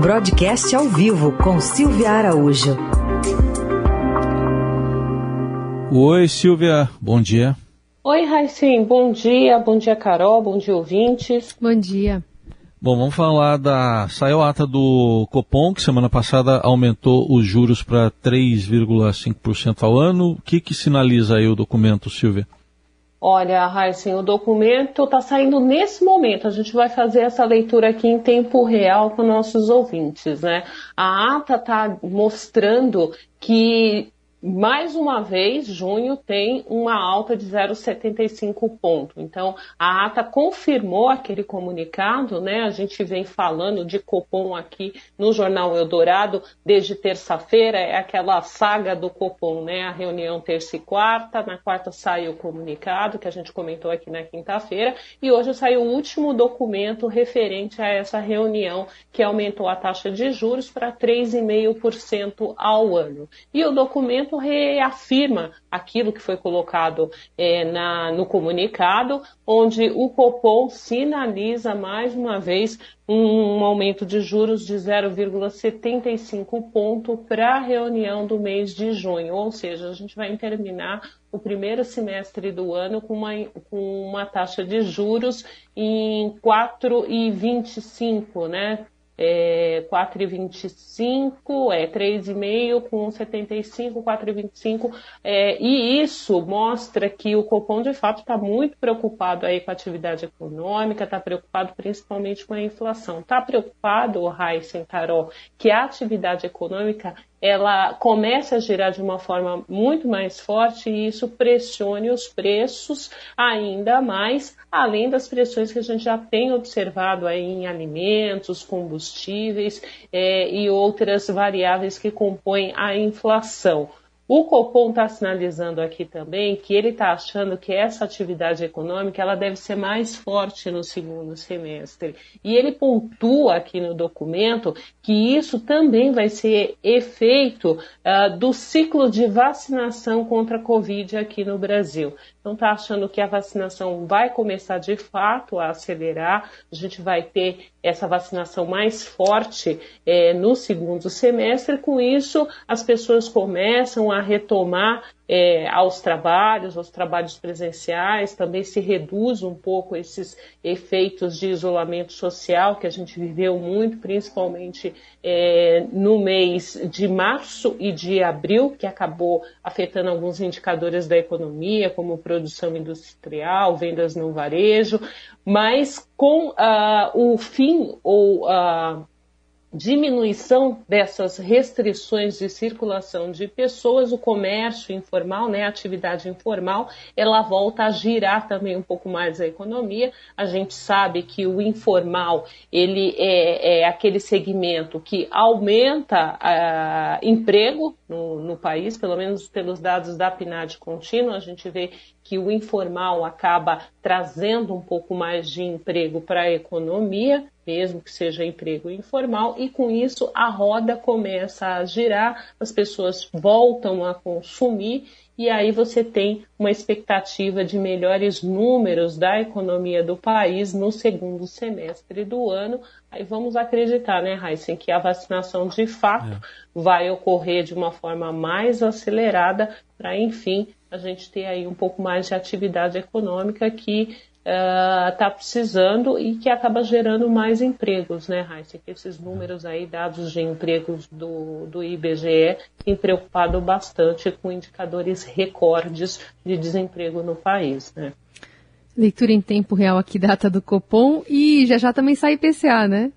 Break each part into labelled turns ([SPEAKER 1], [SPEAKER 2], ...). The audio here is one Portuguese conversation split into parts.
[SPEAKER 1] Broadcast ao vivo com Silvia Araújo.
[SPEAKER 2] Oi, Silvia, bom dia.
[SPEAKER 3] Oi, Raicim, bom dia, bom dia, Carol, bom dia, ouvintes.
[SPEAKER 4] Bom dia.
[SPEAKER 2] Bom, vamos falar da. Saiu a ata do Copom, que semana passada aumentou os juros para 3,5% ao ano. O que, que sinaliza aí o documento, Silvia?
[SPEAKER 3] Olha, Raíssen, o documento está saindo nesse momento. A gente vai fazer essa leitura aqui em tempo real com nossos ouvintes, né? A ata está mostrando que mais uma vez, junho tem uma alta de 0,75 ponto. Então, a ata confirmou aquele comunicado, né? A gente vem falando de Copom aqui no Jornal Eldorado desde terça-feira, é aquela saga do Copom, né? A reunião terça e quarta, na quarta saiu o comunicado que a gente comentou aqui na quinta-feira, e hoje saiu o último documento referente a essa reunião que aumentou a taxa de juros para 3,5% ao ano. E o documento reafirma aquilo que foi colocado é, na, no comunicado, onde o Copom sinaliza mais uma vez um, um aumento de juros de 0,75 ponto para a reunião do mês de junho, ou seja, a gente vai terminar o primeiro semestre do ano com uma, com uma taxa de juros em 4,25, né? É, 4,25, é 3,5 com 75, 4,25. É, e isso mostra que o Copom, de fato, está muito preocupado aí com a atividade econômica, está preocupado principalmente com a inflação. Está preocupado, Heisen Carol, que a atividade econômica ela começa a girar de uma forma muito mais forte e isso pressione os preços ainda mais, além das pressões que a gente já tem observado aí em alimentos, combustíveis é, e outras variáveis que compõem a inflação. O Copom está sinalizando aqui também que ele está achando que essa atividade econômica ela deve ser mais forte no segundo semestre. E ele pontua aqui no documento que isso também vai ser efeito uh, do ciclo de vacinação contra a Covid aqui no Brasil. Então está achando que a vacinação vai começar de fato a acelerar, a gente vai ter essa vacinação mais forte é, no segundo semestre, com isso as pessoas começam a retomar é, aos trabalhos, aos trabalhos presenciais, também se reduz um pouco esses efeitos de isolamento social que a gente viveu muito, principalmente é, no mês de março e de abril, que acabou afetando alguns indicadores da economia, como produção industrial, vendas no varejo, mas com uh, o fim ou uh, diminuição dessas restrições de circulação de pessoas, o comércio informal, né, a atividade informal, ela volta a girar também um pouco mais a economia. A gente sabe que o informal ele é, é aquele segmento que aumenta uh, emprego no, no país, pelo menos pelos dados da PNAD contínua, a gente vê que o informal acaba trazendo um pouco mais de emprego para a economia, mesmo que seja emprego informal, e com isso a roda começa a girar, as pessoas voltam a consumir e aí você tem uma expectativa de melhores números da economia do país no segundo semestre do ano. Aí vamos acreditar, né, Heisen, que a vacinação de fato é. vai ocorrer de uma forma mais acelerada para, enfim, a gente ter aí um pouco mais de atividade econômica que está uh, precisando e que acaba gerando mais empregos, né, Raíssa? Que esses números aí, dados de empregos do, do IBGE, têm preocupado bastante com indicadores recordes de desemprego no país, né?
[SPEAKER 4] Leitura em tempo real aqui, data do Copom, e já já também sai IPCA, né?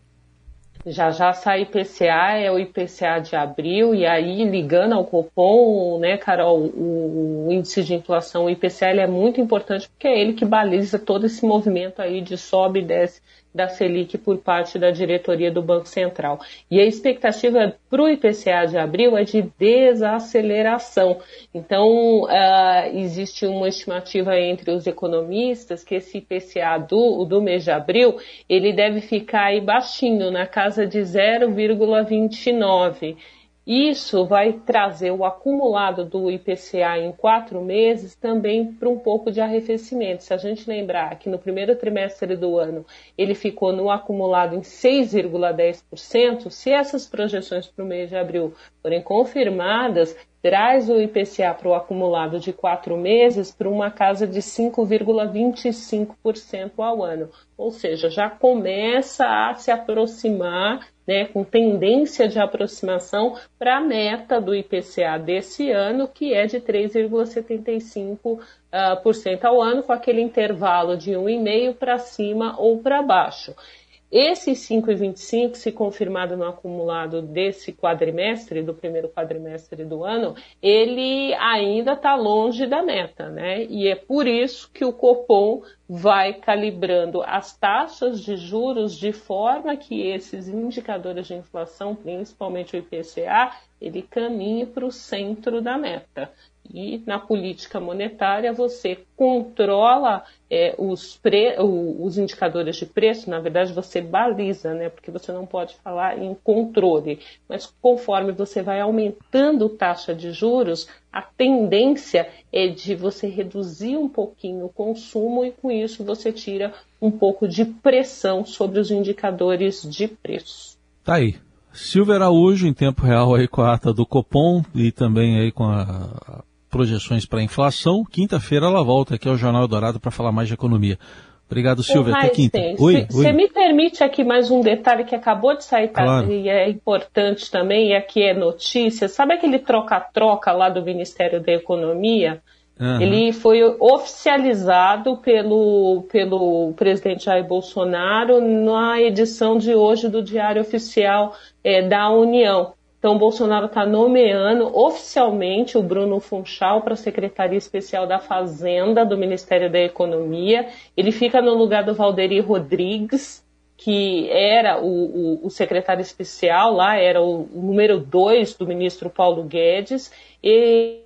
[SPEAKER 3] Já já sai IPCA, é o IPCA de abril, e aí ligando ao Copom, né, Carol, o, o índice de inflação, o IPCA, é muito importante porque é ele que baliza todo esse movimento aí de sobe e desce da Selic por parte da diretoria do Banco Central. E a expectativa para o IPCA de abril é de desaceleração. Então, uh, existe uma estimativa entre os economistas que esse IPCA do, do mês de abril ele deve ficar aí baixinho, na casa de 0,29 Isso vai trazer o acumulado do IPCA em quatro meses também para um pouco de arrefecimento. Se a gente lembrar que no primeiro trimestre do ano ele ficou no acumulado em 6,10%, se essas projeções para o mês de abril forem confirmadas, traz o IPCA para o acumulado de quatro meses para uma casa de 5,25% ao ano. Ou seja, já começa a se aproximar, né, com tendência de aproximação para a meta do IPCA desse ano, que é de 3,75% uh, ao ano, com aquele intervalo de 1,5% para cima ou para baixo. Esse 5,25, se confirmado no acumulado desse quadrimestre, do primeiro quadrimestre do ano, ele ainda está longe da meta, né? E é por isso que o Copom vai calibrando as taxas de juros de forma que esses indicadores de inflação, principalmente o IPCA, ele caminhe para o centro da meta. E na política monetária você controla é, os, pre, os indicadores de preço, na verdade você baliza, né? Porque você não pode falar em controle. Mas conforme você vai aumentando taxa de juros, a tendência é de você reduzir um pouquinho o consumo e com isso você tira um pouco de pressão sobre os indicadores de preço.
[SPEAKER 2] Tá aí. Silvia Araújo, em tempo real aí com a ata do Copom e também aí com a projeções para a inflação. Quinta-feira ela volta aqui ao Jornal Dourado para falar mais de economia. Obrigado, Silvia. Até quinta.
[SPEAKER 3] Oi, Você me permite aqui mais um detalhe que acabou de sair tá? claro. e é importante também, e aqui é notícia. Sabe aquele troca-troca lá do Ministério da Economia? Uhum. Ele foi oficializado pelo, pelo presidente Jair Bolsonaro na edição de hoje do Diário Oficial é, da União. Então, Bolsonaro está nomeando oficialmente o Bruno Funchal para a Secretaria Especial da Fazenda do Ministério da Economia. Ele fica no lugar do Valderi Rodrigues, que era o, o, o secretário especial lá, era o, número dois do ministro Paulo Guedes. E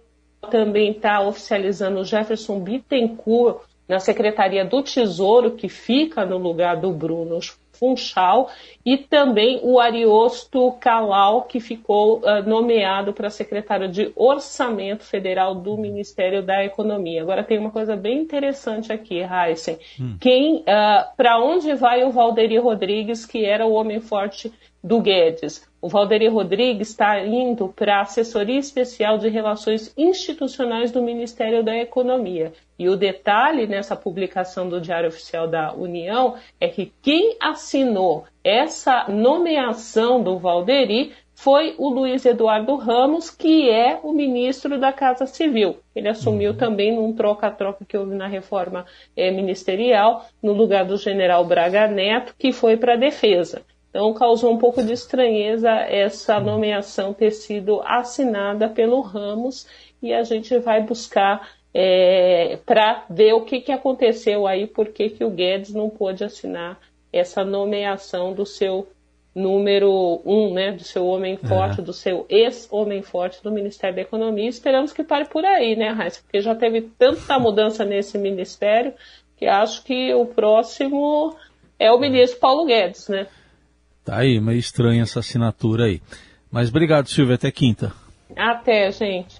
[SPEAKER 3] também está oficializando o Jefferson Bittencourt na Secretaria do Tesouro, que fica no lugar do Bruno Funchal, e também o Ariosto Calau, que ficou uh, nomeado para secretário de Orçamento Federal do Ministério da Economia. Agora tem uma coisa bem interessante aqui, Heisen. Hum. Quem, uh, para onde vai o Valderi Rodrigues, que era o homem forte do Guedes? O Valderi Rodrigues está indo para a Assessoria Especial de Relações Institucionais do Ministério da Economia. E o detalhe nessa publicação do Diário Oficial da União é que quem assinou essa nomeação do Valderi foi o Luiz Eduardo Ramos, que é o ministro da Casa Civil. Ele assumiu uhum. também num troca-troca que houve na reforma é, ministerial, no lugar do general Braga Neto, que foi para a defesa. Então, causou um pouco de estranheza essa nomeação ter sido assinada pelo Ramos e a gente vai buscar é, para ver o que, que aconteceu aí, por que, que o Guedes não pôde assinar essa nomeação do seu número um, né, do seu homem forte, é. do seu ex-homem forte do Ministério da Economia. Esperamos que pare por aí, né, Raíssa? Porque já teve tanta mudança nesse ministério que acho que o próximo é o ministro Paulo Guedes, né?
[SPEAKER 2] Tá aí, meio estranha essa assinatura aí. Mas obrigado, Silvia. Até quinta.
[SPEAKER 3] Até, gente.